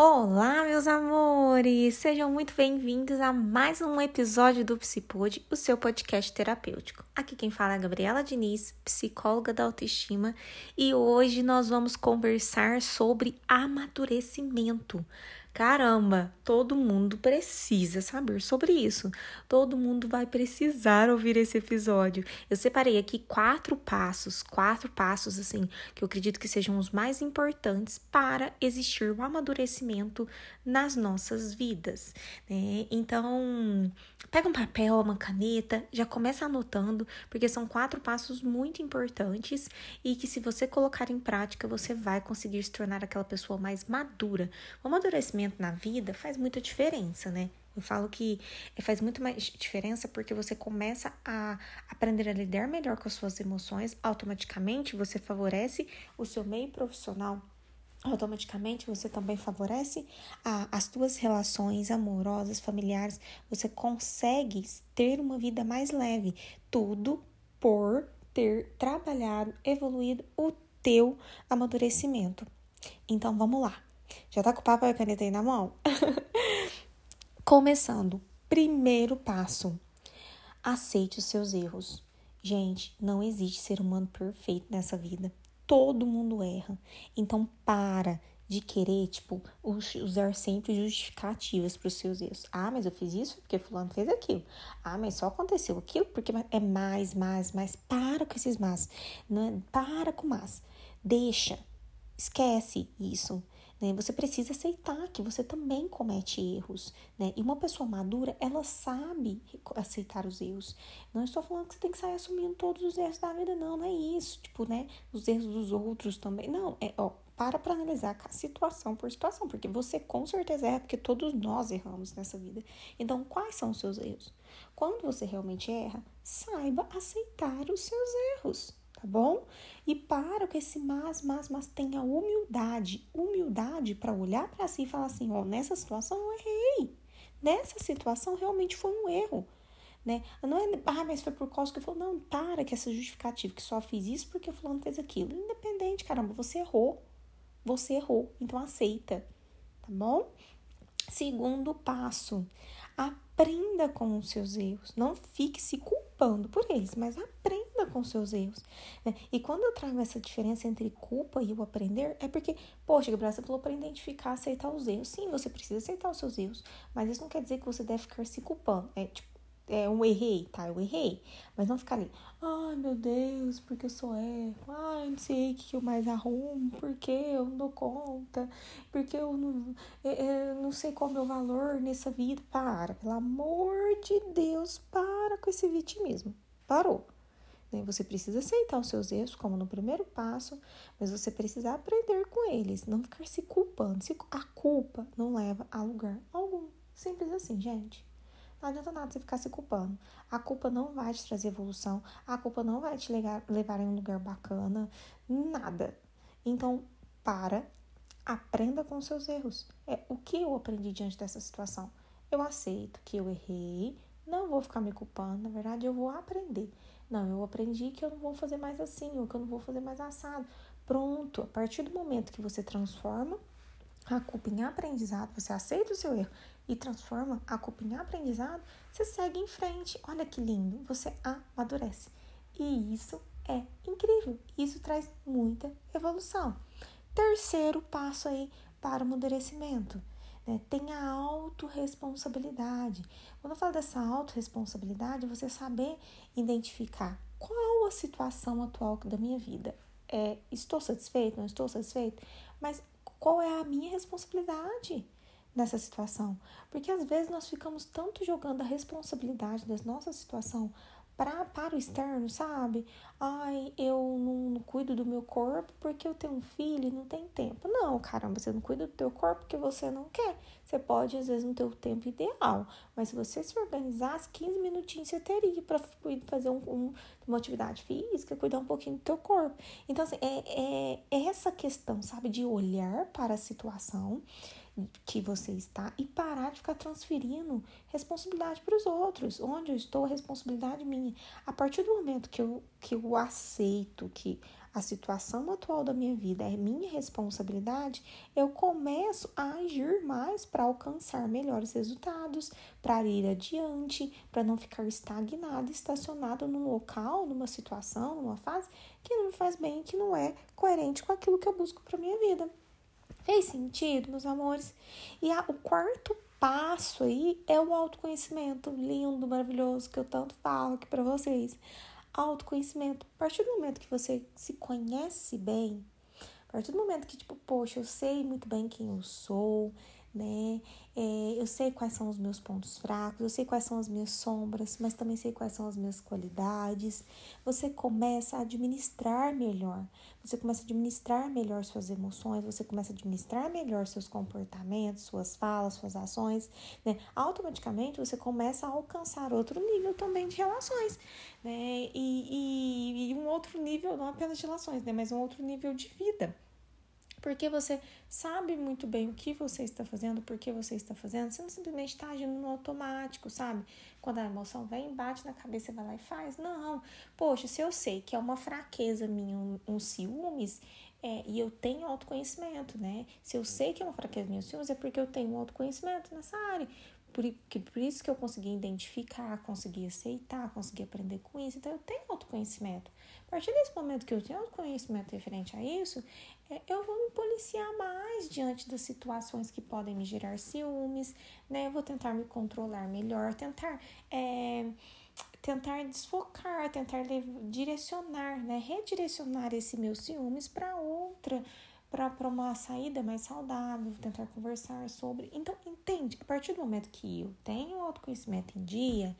Olá, meus amores! Sejam muito bem-vindos a mais um episódio do Psipod, o seu podcast terapêutico. Aqui quem fala é a Gabriela Diniz, psicóloga da autoestima, e hoje nós vamos conversar sobre amadurecimento. Caramba, todo mundo precisa saber sobre isso. Todo mundo vai precisar ouvir esse episódio. Eu separei aqui quatro passos, quatro passos assim, que eu acredito que sejam os mais importantes para existir o amadurecimento nas nossas vidas, né? Então, pega um papel, uma caneta, já começa anotando, porque são quatro passos muito importantes e que se você colocar em prática, você vai conseguir se tornar aquela pessoa mais madura. O amadurecimento na vida faz muita diferença, né? Eu falo que faz muito mais diferença porque você começa a aprender a lidar melhor com as suas emoções, automaticamente você favorece o seu meio profissional automaticamente você também favorece a, as suas relações amorosas, familiares. Você consegue ter uma vida mais leve. Tudo por ter trabalhado, evoluído o teu amadurecimento. Então vamos lá. Já tá com o papel e a caneta aí na mão? Começando, primeiro passo: aceite os seus erros. Gente, não existe ser humano perfeito nessa vida. Todo mundo erra. Então, para de querer, tipo, usar sempre justificativas para os seus erros. Ah, mas eu fiz isso porque fulano fez aquilo. Ah, mas só aconteceu aquilo porque é mais, mais, mais. Para com esses mas. Não é, para com mas. Deixa. Esquece isso. Né? Você precisa aceitar que você também comete erros, né? E uma pessoa madura, ela sabe aceitar os erros. Não estou falando que você tem que sair assumindo todos os erros da vida, não, não é isso. Tipo, né? Os erros dos outros também. Não, é, ó, para para analisar situação por situação, porque você com certeza erra, porque todos nós erramos nessa vida. Então, quais são os seus erros? Quando você realmente erra, saiba aceitar os seus erros tá bom? E para com esse mas, mas, mas tenha humildade, humildade para olhar para si e falar assim, ó, oh, nessa situação eu errei. Nessa situação realmente foi um erro, né? Não é, ah, mas foi por causa que eu falei, não, para que essa justificativa que só fiz isso porque fulano fez aquilo. Independente, caramba, você errou. Você errou, então aceita, tá bom? Segundo passo, aprenda com os seus erros. Não fique se culpando por eles, mas aprenda com os seus erros. Né? E quando eu trago essa diferença entre culpa e o aprender, é porque, poxa, Gabriela, você falou para identificar, aceitar os erros. Sim, você precisa aceitar os seus erros, mas isso não quer dizer que você deve ficar se culpando. É tipo, é, eu errei, tá? Eu errei. Mas não ficar ali, ai meu Deus, porque eu sou erro, ai não sei o que eu mais arrumo, porque eu não dou conta, porque eu não, eu, eu não sei qual é o meu valor nessa vida. Para, pelo amor de Deus, para com esse vitimismo. Parou. Né? Você precisa aceitar os seus erros como no primeiro passo, mas você precisa aprender com eles, não ficar se culpando. A culpa não leva a lugar algum. Simples assim, gente. Não adianta nada você ficar se culpando. A culpa não vai te trazer evolução, a culpa não vai te levar, levar em um lugar bacana, nada. Então, para, aprenda com seus erros. É o que eu aprendi diante dessa situação. Eu aceito que eu errei, não vou ficar me culpando, na verdade eu vou aprender. Não, eu aprendi que eu não vou fazer mais assim, ou que eu não vou fazer mais assado. Pronto, a partir do momento que você transforma a culpa em aprendizado, você aceita o seu erro e transforma a culpa em aprendizado, você segue em frente. Olha que lindo, você amadurece. E isso é incrível. Isso traz muita evolução. Terceiro passo aí para o amadurecimento. Né? Tenha autorresponsabilidade. Quando eu falo dessa autorresponsabilidade, é você saber identificar qual a situação atual da minha vida. É, estou satisfeito? Não estou satisfeito? Mas qual é a minha responsabilidade nessa situação? Porque às vezes nós ficamos tanto jogando a responsabilidade da nossa situação pra, para o externo, sabe? Ai, eu não, não, cuido do meu corpo porque eu tenho um filho e não tem tempo. Não, caramba, você não cuida do teu corpo porque você não quer. Você pode, às vezes, não ter o tempo ideal, mas se você se organizasse, 15 minutinhos você teria para fazer um, um, uma atividade física, cuidar um pouquinho do teu corpo. Então, assim, é, é, é essa questão, sabe, de olhar para a situação que você está e parar de ficar transferindo responsabilidade para os outros. Onde eu estou, a responsabilidade minha. A partir do momento que eu, que eu aceito que a situação atual da minha vida é minha responsabilidade, eu começo a agir mais para alcançar melhores resultados, para ir adiante, para não ficar estagnado, estacionado num local, numa situação, numa fase que não me faz bem, que não é coerente com aquilo que eu busco para minha vida. Fez sentido, meus amores? E a, o quarto passo aí é o autoconhecimento lindo, maravilhoso que eu tanto falo aqui para vocês. Autoconhecimento. A partir do momento que você se conhece bem, a partir do momento que, tipo, poxa, eu sei muito bem quem eu sou, né? É, eu sei quais são os meus pontos fracos, eu sei quais são as minhas sombras, mas também sei quais são as minhas qualidades. Você começa a administrar melhor, você começa a administrar melhor suas emoções, você começa a administrar melhor seus comportamentos, suas falas, suas ações, né? Automaticamente você começa a alcançar outro nível também de relações, né? E, e, e um outro nível, não apenas de relações, né? Mas um outro nível de vida porque você sabe muito bem o que você está fazendo, por que você está fazendo, você não simplesmente está agindo no automático, sabe? Quando a emoção vem, bate na cabeça, vai lá e faz. Não, poxa, se eu sei que é uma fraqueza minha, um, um ciúmes, é, e eu tenho autoconhecimento, né? Se eu sei que é uma fraqueza minha, ciúmes, é porque eu tenho autoconhecimento nessa área. Por, que, por isso que eu consegui identificar, consegui aceitar, consegui aprender com isso. Então, eu tenho autoconhecimento. A partir desse momento que eu tenho autoconhecimento referente a isso, é, eu vou me policiar mais diante das situações que podem me gerar ciúmes, né? Eu vou tentar me controlar melhor, tentar. É, tentar desfocar, tentar direcionar, né, redirecionar esse meu ciúmes para outra para uma saída mais saudável, tentar conversar sobre. Então, entende? A partir do momento que eu tenho autoconhecimento em dia,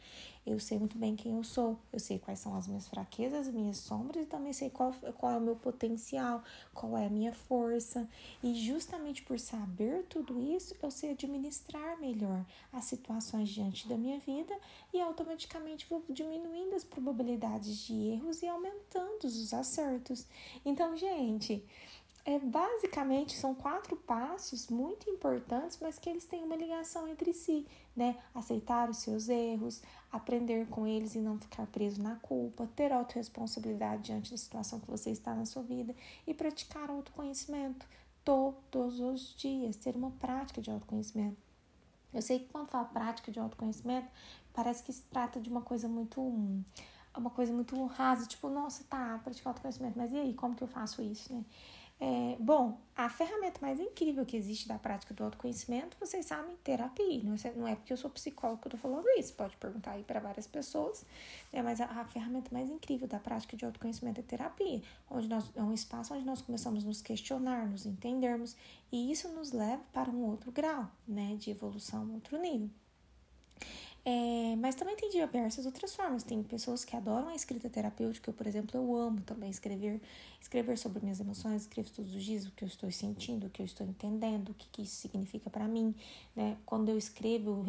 eu sei muito bem quem eu sou, eu sei quais são as minhas fraquezas, as minhas sombras e também sei qual, qual é o meu potencial, qual é a minha força. E justamente por saber tudo isso, eu sei administrar melhor as situações diante da minha vida e automaticamente vou diminuindo as probabilidades de erros e aumentando os acertos. Então, gente é, basicamente são quatro passos muito importantes, mas que eles têm uma ligação entre si, né? Aceitar os seus erros, aprender com eles e não ficar preso na culpa, ter autorresponsabilidade diante da situação que você está na sua vida e praticar autoconhecimento todos os dias, ter uma prática de autoconhecimento. Eu sei que quando fala prática de autoconhecimento, parece que se trata de uma coisa muito uma coisa muito rasa, tipo, nossa, tá, praticar autoconhecimento, mas e aí, como que eu faço isso, né? É, bom, a ferramenta mais incrível que existe da prática do autoconhecimento, vocês sabem, terapia. Não é, não é porque eu sou psicóloga que eu tô falando isso, pode perguntar aí para várias pessoas, né? mas a, a, ferramenta mais incrível da prática de autoconhecimento é terapia, onde nós, é um espaço onde nós começamos a nos questionar, nos entendermos, e isso nos leva para um outro grau, né, de evolução, um outro nível. É, mas também tem diversas outras formas. Tem pessoas que adoram a escrita terapêutica. Eu, por exemplo, eu amo também escrever, escrever sobre minhas emoções, escrevo todos os dias o que eu estou sentindo, o que eu estou entendendo, o que, que isso significa para mim. Né? Quando eu escrevo,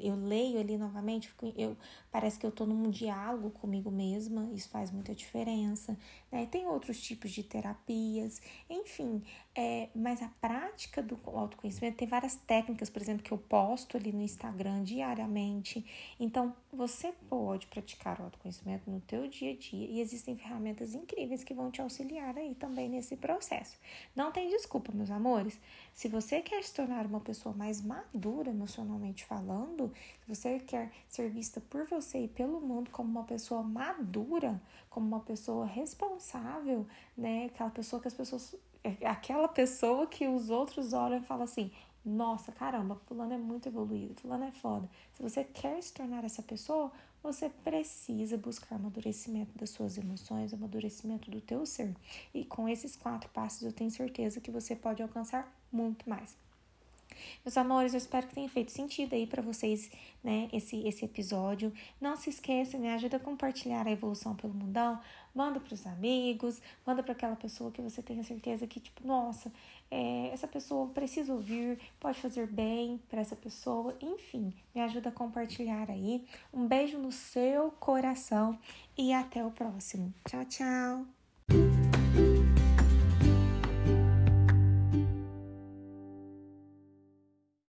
eu, leio ali novamente, eu, parece que eu estou num diálogo comigo mesma, isso faz muita diferença. Né? Tem outros tipos de terapias, enfim, é, mas a prática do autoconhecimento tem várias técnicas, por exemplo, que eu posto ali no Instagram diariamente. Então, você pode praticar o autoconhecimento no teu dia a dia e existem ferramentas incríveis que vão te auxiliar aí também nesse processo. Não tem desculpa, meus amores. Se você quer se tornar uma pessoa mais madura emocionalmente falando, se você quer ser vista por você e pelo mundo como uma pessoa madura, como uma pessoa responsável, né? Aquela pessoa que as pessoas é, aquela pessoa que os outros olham e falam assim: nossa, caramba, fulano é muito evoluído, fulano é foda. Se você quer se tornar essa pessoa, você precisa buscar amadurecimento das suas emoções, amadurecimento do teu ser. E com esses quatro passos, eu tenho certeza que você pode alcançar muito mais. Meus amores, eu espero que tenha feito sentido aí para vocês, né, esse, esse episódio. Não se esqueça, me ajuda a compartilhar a evolução pelo mundão. Manda para os amigos, manda para aquela pessoa que você tenha certeza que, tipo, nossa, é, essa pessoa precisa ouvir, pode fazer bem para essa pessoa. Enfim, me ajuda a compartilhar aí. Um beijo no seu coração e até o próximo. Tchau, tchau!